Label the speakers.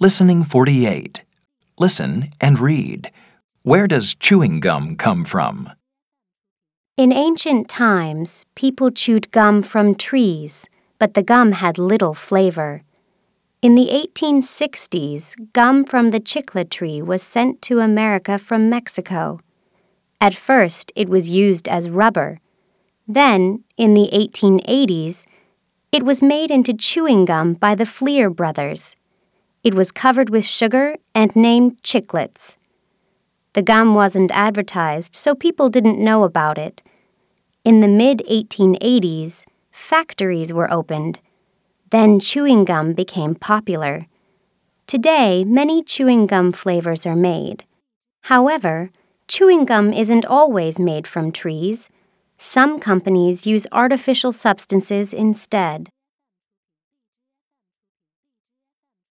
Speaker 1: Listening 48. Listen and read. Where does chewing gum come from?
Speaker 2: In ancient times, people chewed gum from trees, but the gum had little flavor. In the 1860s, gum from the chicle tree was sent to America from Mexico. At first, it was used as rubber. Then, in the 1880s, it was made into chewing gum by the Fleer brothers. It was covered with sugar and named Chiclets. The gum wasn't advertised, so people didn't know about it. In the mid 1880s, factories were opened. Then chewing gum became popular. Today, many chewing gum flavors are made. However, chewing gum isn't always made from trees. Some companies use artificial substances instead.